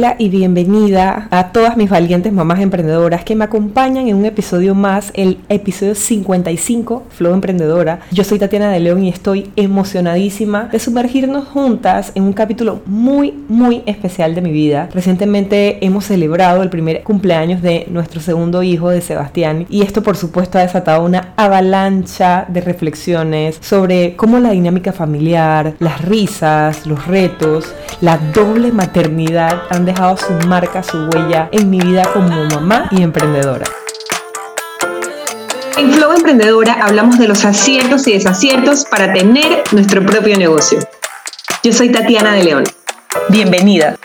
Hola y bienvenida a todas mis valientes mamás emprendedoras que me acompañan en un episodio más, el episodio 55, Flow Emprendedora. Yo soy Tatiana de León y estoy emocionadísima de sumergirnos juntas en un capítulo muy, muy especial de mi vida. Recientemente hemos celebrado el primer cumpleaños de nuestro segundo hijo, de Sebastián, y esto por supuesto ha desatado una avalancha de reflexiones sobre cómo la dinámica familiar, las risas, los retos, la doble maternidad han dejado su marca, su huella en mi vida como mamá y emprendedora. En Flow Emprendedora hablamos de los aciertos y desaciertos para tener nuestro propio negocio. Yo soy Tatiana de León. Bienvenida.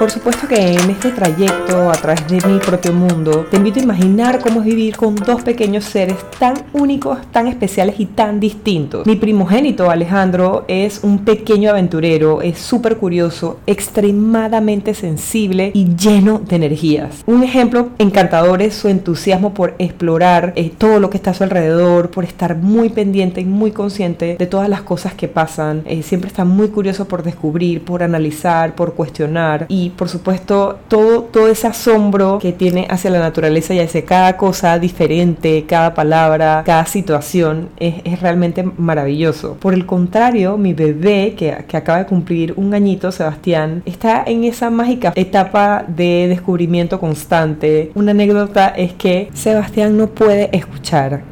Por supuesto que en este trayecto a través de mi propio mundo, te invito a imaginar cómo es vivir con dos pequeños seres tan únicos, tan especiales y tan distintos. Mi primogénito Alejandro es un pequeño aventurero, es súper curioso, extremadamente sensible y lleno de energías. Un ejemplo encantador es su entusiasmo por explorar eh, todo lo que está a su alrededor, por estar muy pendiente y muy consciente de todas las cosas que pasan. Eh, siempre está muy curioso por descubrir, por analizar, por cuestionar y por supuesto todo, todo ese asombro que tiene hacia la naturaleza y hacia cada cosa diferente, cada palabra, cada situación es, es realmente maravilloso. Por el contrario, mi bebé que, que acaba de cumplir un añito, Sebastián, está en esa mágica etapa de descubrimiento constante. Una anécdota es que Sebastián no puede escuchar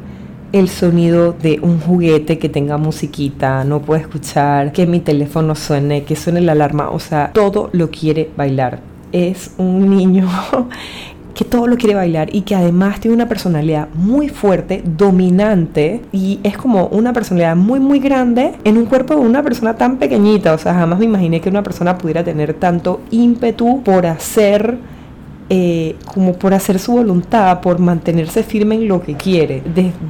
el sonido de un juguete que tenga musiquita, no puede escuchar que mi teléfono suene, que suene la alarma, o sea, todo lo quiere bailar. Es un niño que todo lo quiere bailar y que además tiene una personalidad muy fuerte, dominante y es como una personalidad muy muy grande en un cuerpo de una persona tan pequeñita, o sea, jamás me imaginé que una persona pudiera tener tanto ímpetu por hacer eh, como por hacer su voluntad, por mantenerse firme en lo que quiere,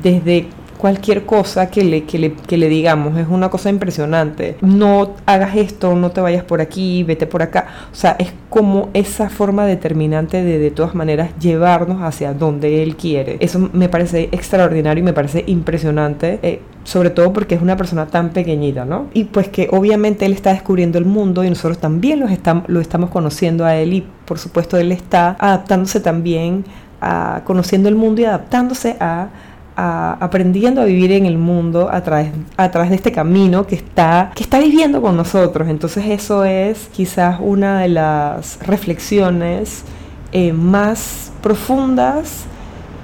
desde cualquier cosa que le, que, le, que le digamos. Es una cosa impresionante. No hagas esto, no te vayas por aquí, vete por acá. O sea, es como esa forma determinante de de todas maneras llevarnos hacia donde él quiere. Eso me parece extraordinario y me parece impresionante. Eh, sobre todo porque es una persona tan pequeñita, ¿no? Y pues que obviamente él está descubriendo el mundo y nosotros también lo estamos, lo estamos conociendo a él y por supuesto él está adaptándose también a conociendo el mundo y adaptándose a, aprendiendo a vivir en el mundo a través, a través de este camino que está, que está viviendo con nosotros. Entonces eso es quizás una de las reflexiones eh, más profundas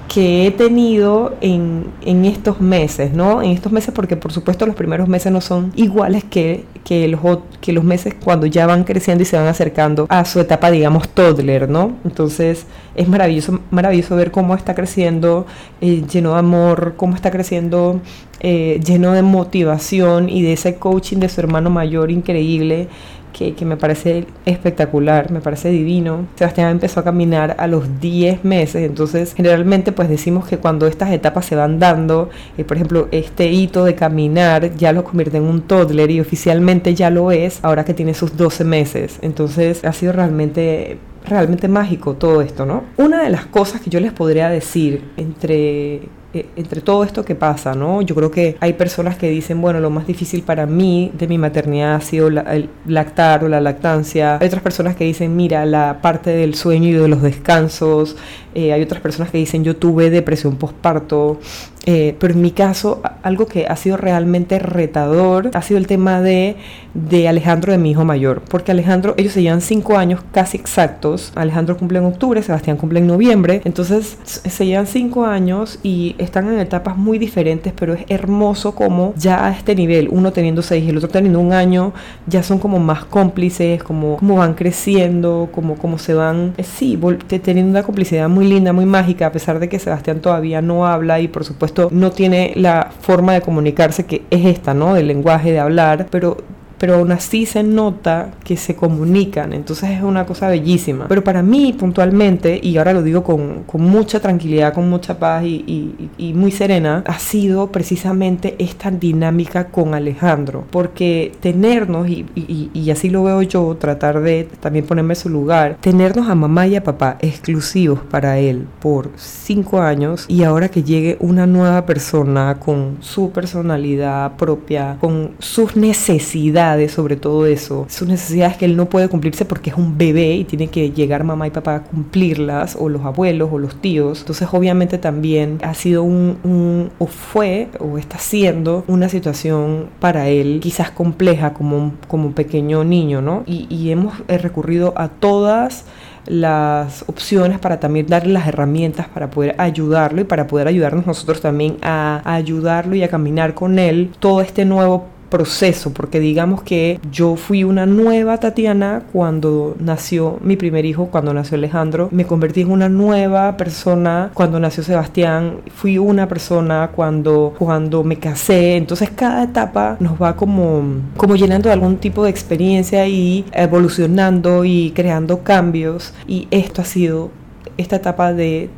que he tenido en, en, estos meses, ¿no? En estos meses porque por supuesto los primeros meses no son iguales que, que, los, que los meses cuando ya van creciendo y se van acercando a su etapa, digamos, toddler, ¿no? Entonces es maravilloso, maravilloso ver cómo está creciendo eh, lleno de amor, cómo está creciendo eh, lleno de motivación y de ese coaching de su hermano mayor increíble que, me parece espectacular, me parece divino. Sebastián empezó a caminar a los 10 meses, entonces generalmente pues decimos que cuando estas etapas se van dando, eh, por ejemplo, este hito de caminar ya lo convierte en un toddler y oficialmente ya lo es ahora que tiene sus 12 meses. Entonces ha sido realmente realmente mágico todo esto, ¿no? Una de las cosas que yo les podría decir entre eh, entre todo esto que pasa, ¿no? Yo creo que hay personas que dicen, bueno, lo más difícil para mí de mi maternidad ha sido el lactar o la lactancia. Hay otras personas que dicen, mira, la parte del sueño y de los descansos. Eh, hay otras personas que dicen, yo tuve depresión postparto. Eh, pero en mi caso, algo que ha sido realmente retador ha sido el tema de, de Alejandro, de mi hijo mayor. Porque Alejandro, ellos se llevan cinco años casi exactos. Alejandro cumple en octubre, Sebastián cumple en noviembre. Entonces se llevan cinco años y están en etapas muy diferentes, pero es hermoso como ya a este nivel, uno teniendo seis y el otro teniendo un año, ya son como más cómplices, como, como van creciendo, como, como se van, eh, sí, teniendo una complicidad muy linda, muy mágica, a pesar de que Sebastián todavía no habla y por supuesto no tiene la forma de comunicarse que es esta, ¿no? Del lenguaje de hablar, pero pero aún así se nota que se comunican, entonces es una cosa bellísima. Pero para mí puntualmente, y ahora lo digo con, mucha tranquilidad, con mucha paz y, muy serena, ha sido precisamente esta dinámica con Alejandro, porque tenernos, y, así lo veo yo, tratar de también ponerme en su lugar, tenernos a mamá y a papá exclusivos para él por cinco años y ahora que llegue una nueva persona con su personalidad propia, con sus necesidades, sobre todo eso, sus necesidades que él no puede cumplirse porque es un bebé y tiene que llegar mamá y papá a cumplirlas, o los abuelos o los tíos. Entonces obviamente también ha sido un, o fue o está siendo una situación para él quizás compleja como, como pequeño niño, ¿no? Y, hemos eh, recurrido a todas las opciones para también darle las herramientas para poder ayudarlo y para poder ayudarnos nosotros también a, ayudarlo y a caminar con él todo este nuevo proceso, porque digamos que yo fui una nueva Tatiana cuando nació mi primer hijo, cuando nació Alejandro, me convertí en una nueva persona cuando nació Sebastián, fui una persona cuando, cuando me casé, entonces cada etapa nos va como, como llenando de algún tipo de experiencia y evolucionando y creando cambios. Y esto ha sido esta etapa de,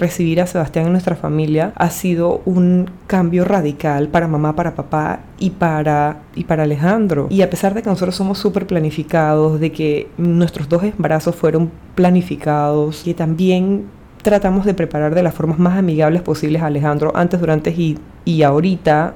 recibir a Sebastián en nuestra familia ha sido un cambio radical para mamá, para papá y para, y para Alejandro. Y a pesar de que nosotros somos súper planificados, de que nuestros dos embarazos fueron planificados, y también tratamos de preparar de las formas más amigables posibles a Alejandro antes, durante y, y ahorita,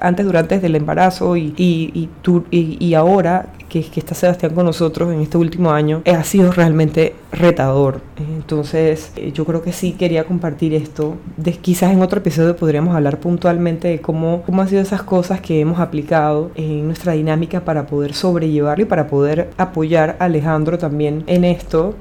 antes, durante del embarazo y, y, y, ahora que, está Sebastián con nosotros en este último año, eh, ha sido realmente retador. Entonces eh, yo creo que sí quería compartir esto. De, quizás en otro episodio podríamos hablar puntualmente de cómo, cómo han sido esas cosas que hemos aplicado en nuestra dinámica para poder sobrellevarlo y para poder apoyar a Alejandro también en esto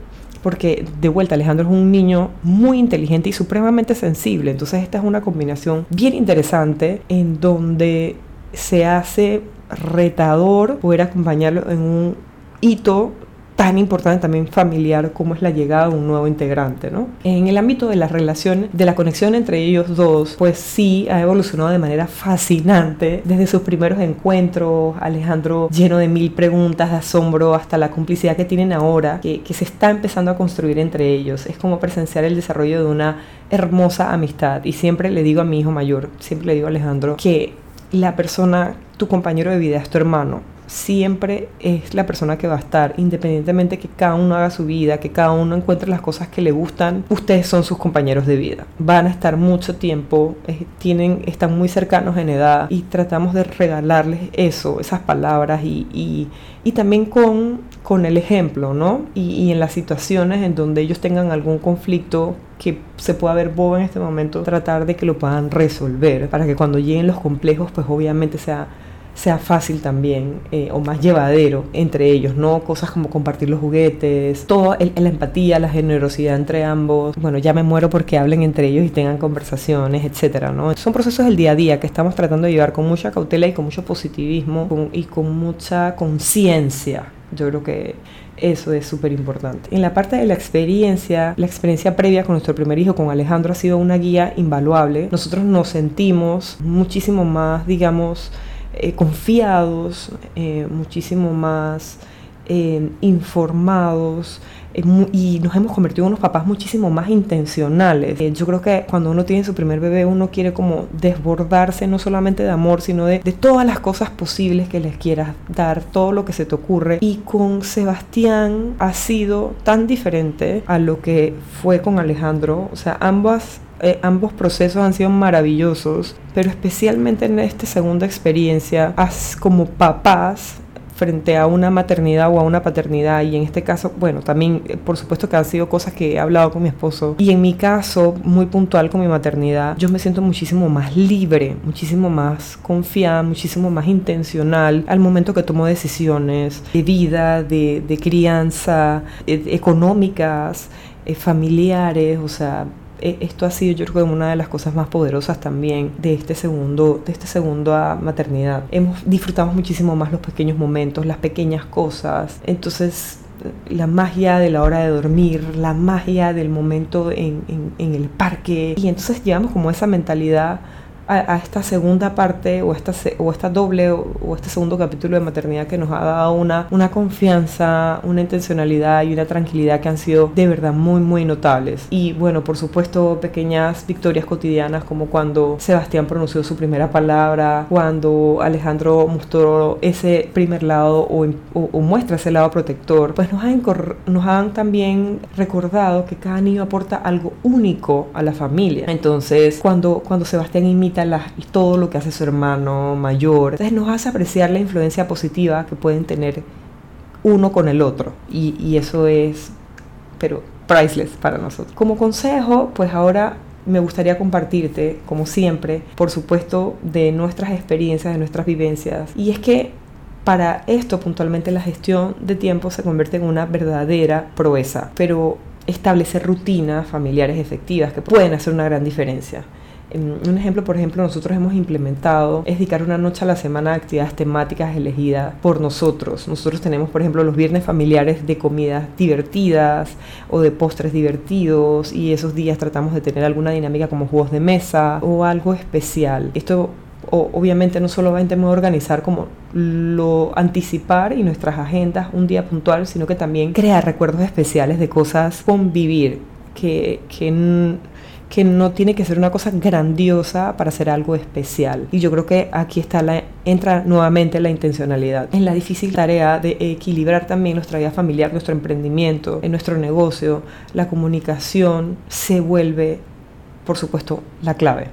porque de vuelta Alejandro es un niño muy inteligente y supremamente sensible, entonces esta es una combinación bien interesante en donde se hace retador poder acompañarlo en un hito tan importante también familiar como es la llegada de un nuevo integrante, ¿no? En el ámbito de las relaciones, de la conexión entre ellos dos, pues sí ha evolucionado de manera fascinante desde sus primeros encuentros, Alejandro lleno de mil preguntas de asombro hasta la complicidad que tienen ahora, que, que se está empezando a construir entre ellos. Es como presenciar el desarrollo de una hermosa amistad y siempre le digo a mi hijo mayor, siempre le digo a Alejandro que la persona, tu compañero de vida es tu hermano siempre es la persona que va a estar, independientemente que cada uno haga su vida, que cada uno encuentre las cosas que le gustan, ustedes son sus compañeros de vida. Van a estar mucho tiempo, tienen, están muy cercanos en edad y tratamos de regalarles eso, esas palabras y, y, y también con, con el ejemplo, ¿no? Y, y en las situaciones en donde ellos tengan algún conflicto que se pueda ver boba en este momento, tratar de que lo puedan resolver para que cuando lleguen los complejos, pues obviamente sea sea fácil también eh, o más llevadero entre ellos, ¿no? Cosas como compartir los juguetes, toda la empatía, la generosidad entre ambos. Bueno, ya me muero porque hablen entre ellos y tengan conversaciones, etcétera, ¿no? Son procesos del día a día que estamos tratando de llevar con mucha cautela y con mucho positivismo y con mucha conciencia. Yo creo que eso es súper importante. En la parte de la experiencia, la experiencia previa con nuestro primer hijo, con Alejandro, ha sido una guía invaluable. Nosotros nos sentimos muchísimo más, digamos, eh, confiados, eh, muchísimo más eh, informados y nos hemos convertido en unos papás muchísimo más intencionales. yo creo que cuando uno tiene su primer bebé uno quiere como desbordarse no solamente de amor, sino de, de todas las cosas posibles que les quieras dar, todo lo que se te ocurre. Y con Sebastián ha sido tan diferente a lo que fue con Alejandro. O sea, ambas eh, ambos procesos han sido maravillosos, pero especialmente en esta segunda experiencia, como papás frente a una maternidad o a una paternidad y en este caso, bueno, también eh, por supuesto que han sido cosas que he hablado con mi esposo y en mi caso, muy puntual con mi maternidad, yo me siento muchísimo más libre, muchísimo más confiada, muchísimo más intencional al momento que tomo decisiones de vida, de, de crianza, eh, económicas, familiares, o sea, eh, esto ha sido yo creo una de las cosas más poderosas también de este segundo de este segundo a maternidad hemos disfrutado muchísimo más los pequeños momentos las pequeñas cosas entonces la magia de la hora de dormir, la magia del momento en, en el parque. Y entonces llevamos como esa mentalidad a, esta segunda parte o esta, o esta doble o, este segundo capítulo de maternidad que nos ha dado una, una confianza, una intencionalidad y una tranquilidad que han sido de verdad muy, muy notables. Y bueno, por supuesto, pequeñas victorias cotidianas como cuando Sebastián pronunció su primera palabra, cuando Alejandro mostró ese primer lado o, o, muestra ese lado protector, pues nos han, nos han también recordado que cada niño aporta algo único a la familia. Entonces, cuando, cuando Sebastián imita quita todo lo que hace su hermano mayor. Entonces nos hace apreciar la influencia positiva que pueden tener uno con el otro. Y, y eso es, pero priceless para nosotros. Como consejo, pues ahora me gustaría compartirte, como siempre, por supuesto, de nuestras experiencias, de nuestras vivencias. Y es que para esto puntualmente la gestión de tiempo se convierte en una verdadera proeza, pero establecer rutinas familiares efectivas que pueden hacer una gran diferencia. Un ejemplo, por ejemplo, nosotros hemos implementado es dedicar una noche a la semana a actividades temáticas elegidas por nosotros. Nosotros tenemos, por ejemplo, los viernes familiares de comidas divertidas o de postres divertidos y esos días tratamos de tener alguna dinámica como juegos de mesa o algo especial. Esto obviamente no solamente a organizar como lo anticipar y nuestras agendas un día puntual, sino que también crear recuerdos especiales de cosas convivir que, que que no tiene que ser una cosa grandiosa para hacer algo especial. Y yo creo que aquí está la, entra nuevamente la intencionalidad. En la difícil tarea de equilibrar también nuestra vida familiar, nuestro emprendimiento, en nuestro negocio, la comunicación se vuelve, por supuesto, la clave.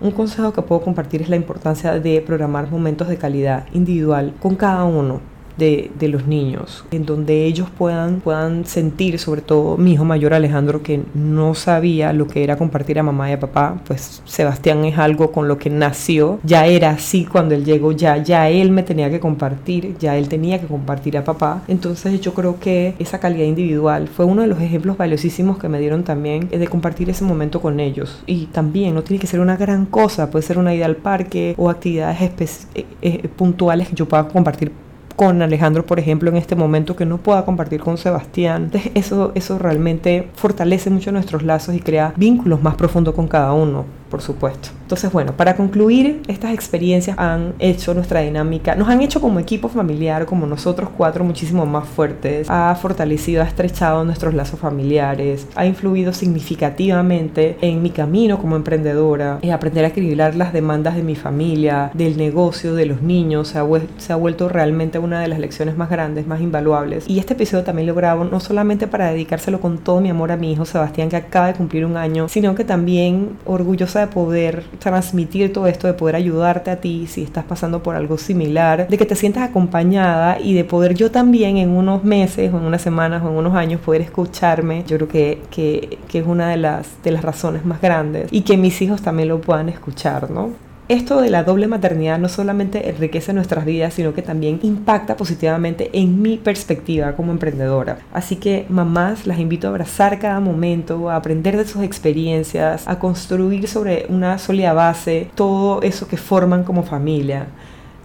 Un consejo que puedo compartir es la importancia de programar momentos de calidad individual con cada uno de, los niños, en donde ellos puedan, puedan sentir, sobre todo mi hijo mayor Alejandro, que no sabía lo que era compartir a mamá y a papá, pues Sebastián es algo con lo que nació, ya era así cuando él llegó, ya, ya él me tenía que compartir, ya él tenía que compartir a papá, entonces yo creo que esa calidad individual fue uno de los ejemplos valiosísimos que me dieron también de compartir ese momento con ellos, y también no tiene que ser una gran cosa, puede ser una ida al parque o actividades eh, eh, puntuales que yo pueda compartir con Alejandro, por ejemplo, en este momento que no pueda compartir con Sebastián. Eso, eso realmente fortalece mucho nuestros lazos y crea vínculos más profundos con cada uno por supuesto. Entonces, bueno, para concluir, estas experiencias han hecho nuestra dinámica, nos han hecho como equipo familiar, como nosotros cuatro, muchísimo más fuertes, ha fortalecido, ha estrechado nuestros lazos familiares, ha influido significativamente en mi camino como emprendedora, en aprender a equilibrar las demandas de mi familia, del negocio, de los niños, se ha, se ha vuelto realmente una de las lecciones más grandes, más invaluables. Y este episodio también lo grabo no solamente para dedicárselo con todo mi amor a mi hijo Sebastián, que acaba de cumplir un año, sino que también orgullosa de poder transmitir todo esto, de poder ayudarte a ti si estás pasando por algo similar, de que te sientas acompañada y de poder yo también en unos meses o en unas semanas o en unos años poder escucharme. Yo creo que, que, que es una de las, de las razones más grandes y que mis hijos también lo puedan escuchar, ¿no? Esto de la doble maternidad no solamente enriquece nuestras vidas, sino que también impacta positivamente en mi perspectiva como emprendedora. Así que mamás, las invito a abrazar cada momento, a aprender de sus experiencias, a construir sobre una sólida base todo eso que forman como familia.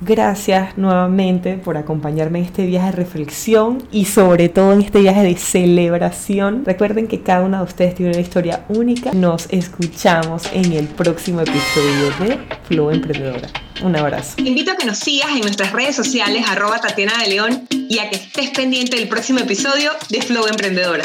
Gracias nuevamente por acompañarme en este viaje de reflexión y sobre todo en este viaje de celebración. Recuerden que cada una de ustedes tiene una historia única. Nos escuchamos en el próximo episodio de Flow Emprendedora. Un abrazo. Te invito a que nos sigas en nuestras redes sociales arroba Tatiana de León y a que estés pendiente del próximo episodio de Flow Emprendedora.